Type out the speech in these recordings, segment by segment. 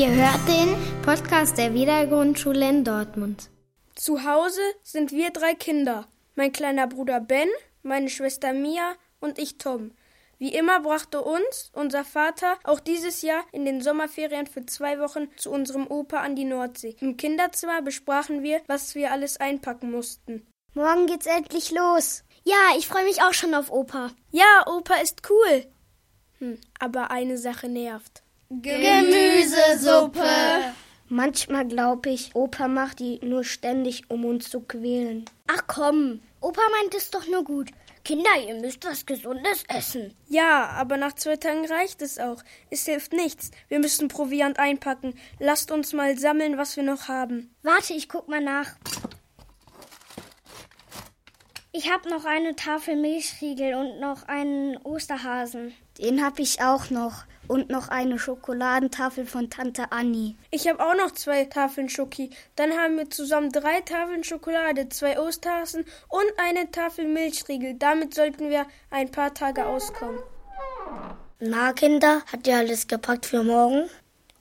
Ihr hört den Podcast der Wiedergrundschule in Dortmund. Zu Hause sind wir drei Kinder. Mein kleiner Bruder Ben, meine Schwester Mia und ich Tom. Wie immer brachte uns unser Vater auch dieses Jahr in den Sommerferien für zwei Wochen zu unserem Opa an die Nordsee. Im Kinderzimmer besprachen wir, was wir alles einpacken mussten. Morgen geht's endlich los. Ja, ich freue mich auch schon auf Opa. Ja, Opa ist cool. Hm, aber eine Sache nervt. Gemüsesuppe. Manchmal glaube ich, Opa macht die nur ständig, um uns zu quälen. Ach komm, Opa meint es doch nur gut. Kinder, ihr müsst was Gesundes essen. Ja, aber nach zwei Tagen reicht es auch. Es hilft nichts. Wir müssen Proviant einpacken. Lasst uns mal sammeln, was wir noch haben. Warte, ich guck mal nach. Ich hab noch eine Tafel Milchriegel und noch einen Osterhasen. Den hab ich auch noch. Und noch eine Schokoladentafel von Tante Annie. Ich habe auch noch zwei Tafeln Schoki. Dann haben wir zusammen drei Tafeln Schokolade, zwei Osterhasen und eine Tafel Milchriegel. Damit sollten wir ein paar Tage auskommen. Na, Kinder, habt ihr alles gepackt für morgen?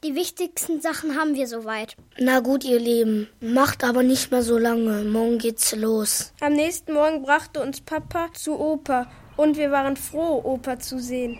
Die wichtigsten Sachen haben wir soweit. Na gut, ihr Lieben, macht aber nicht mehr so lange. Morgen geht's los. Am nächsten Morgen brachte uns Papa zu Opa und wir waren froh, Opa zu sehen.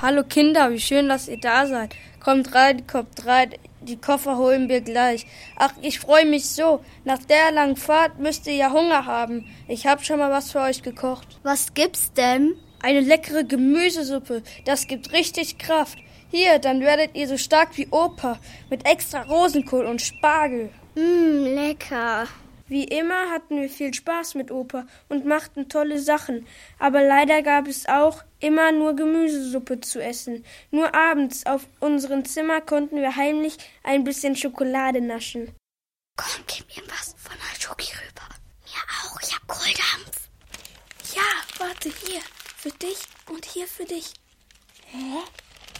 Hallo Kinder, wie schön, dass ihr da seid. Kommt rein, kommt rein. Die Koffer holen wir gleich. Ach, ich freue mich so. Nach der langen Fahrt müsst ihr ja Hunger haben. Ich hab schon mal was für euch gekocht. Was gibt's denn? Eine leckere Gemüsesuppe. Das gibt richtig Kraft. Hier, dann werdet ihr so stark wie Opa. Mit extra Rosenkohl und Spargel. Mmm, lecker. Wie immer hatten wir viel Spaß mit Opa und machten tolle Sachen, aber leider gab es auch immer nur Gemüsesuppe zu essen. Nur abends auf unserem Zimmer konnten wir heimlich ein bisschen Schokolade naschen. Komm, gib mir was von der Schoki rüber. Mir auch, ich hab Kohldampf. Ja, warte hier, für dich und hier für dich. Hä?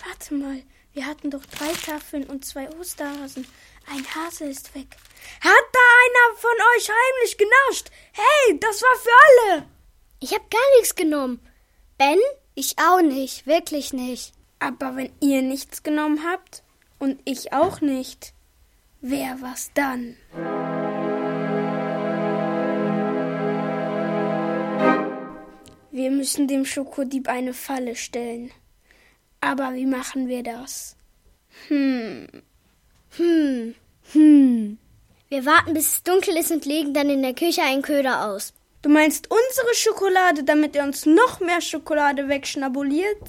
Warte mal, wir hatten doch drei Tafeln und zwei Osterhasen. Ein Hase ist weg. Hat da einer von euch heimlich genascht? Hey, das war für alle. Ich hab gar nichts genommen. Ben? Ich auch nicht, wirklich nicht. Aber wenn ihr nichts genommen habt und ich auch nicht, wer was dann? Wir müssen dem Schokodieb eine Falle stellen. Aber wie machen wir das? Hm. Hm. Hm. Wir warten, bis es dunkel ist und legen dann in der Küche einen Köder aus. Du meinst unsere Schokolade, damit er uns noch mehr Schokolade wegschnabuliert?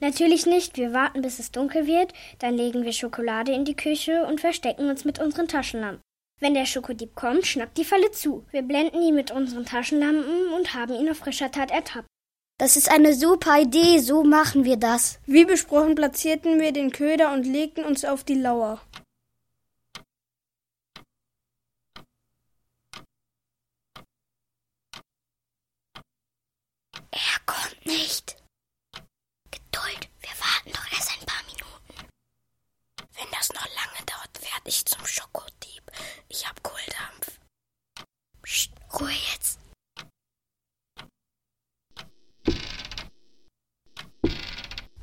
Natürlich nicht. Wir warten, bis es dunkel wird, dann legen wir Schokolade in die Küche und verstecken uns mit unseren Taschenlampen. Wenn der Schokodieb kommt, schnappt die Falle zu. Wir blenden ihn mit unseren Taschenlampen und haben ihn auf frischer Tat ertappt. Das ist eine super Idee, so machen wir das. Wie besprochen platzierten wir den Köder und legten uns auf die Lauer. Er kommt nicht. Geduld, wir warten doch erst ein paar Minuten. Wenn das noch lange dauert, werde ich zum Schokodieb. Ich hab Kohldampf. Psst, Ruhe jetzt.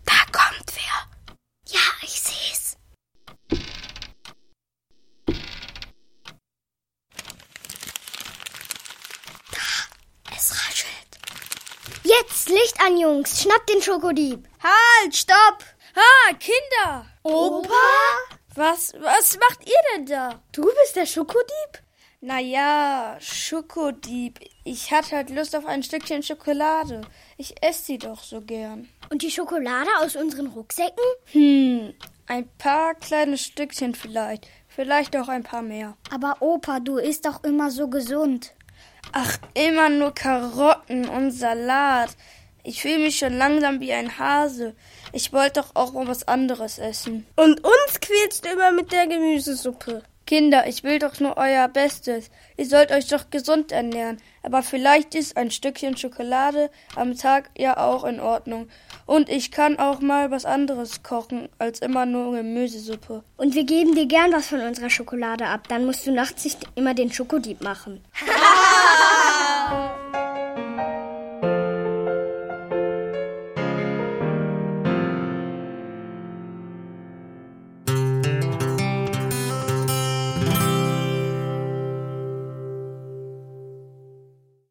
Da kommt wer. Ja, ich seh's. Da, es raschelt. Jetzt Licht an, Jungs. Schnappt den Schokodieb. Halt, stopp! Ha, Kinder! Opa? Was, was macht ihr denn da? Du bist der Schokodieb? Naja, Schokodieb. Ich hatte halt Lust auf ein Stückchen Schokolade. Ich esse sie doch so gern. Und die Schokolade aus unseren Rucksäcken? Hm, ein paar kleine Stückchen vielleicht. Vielleicht auch ein paar mehr. Aber Opa, du isst doch immer so gesund. Ach, immer nur Karotten und Salat. Ich fühle mich schon langsam wie ein Hase. Ich wollte doch auch mal was anderes essen. Und uns quälst du immer mit der Gemüsesuppe. Kinder, ich will doch nur euer Bestes. Ihr sollt euch doch gesund ernähren. Aber vielleicht ist ein Stückchen Schokolade am Tag ja auch in Ordnung. Und ich kann auch mal was anderes kochen als immer nur Gemüsesuppe. Und wir geben dir gern was von unserer Schokolade ab. Dann musst du nachts nicht immer den Schokodieb machen.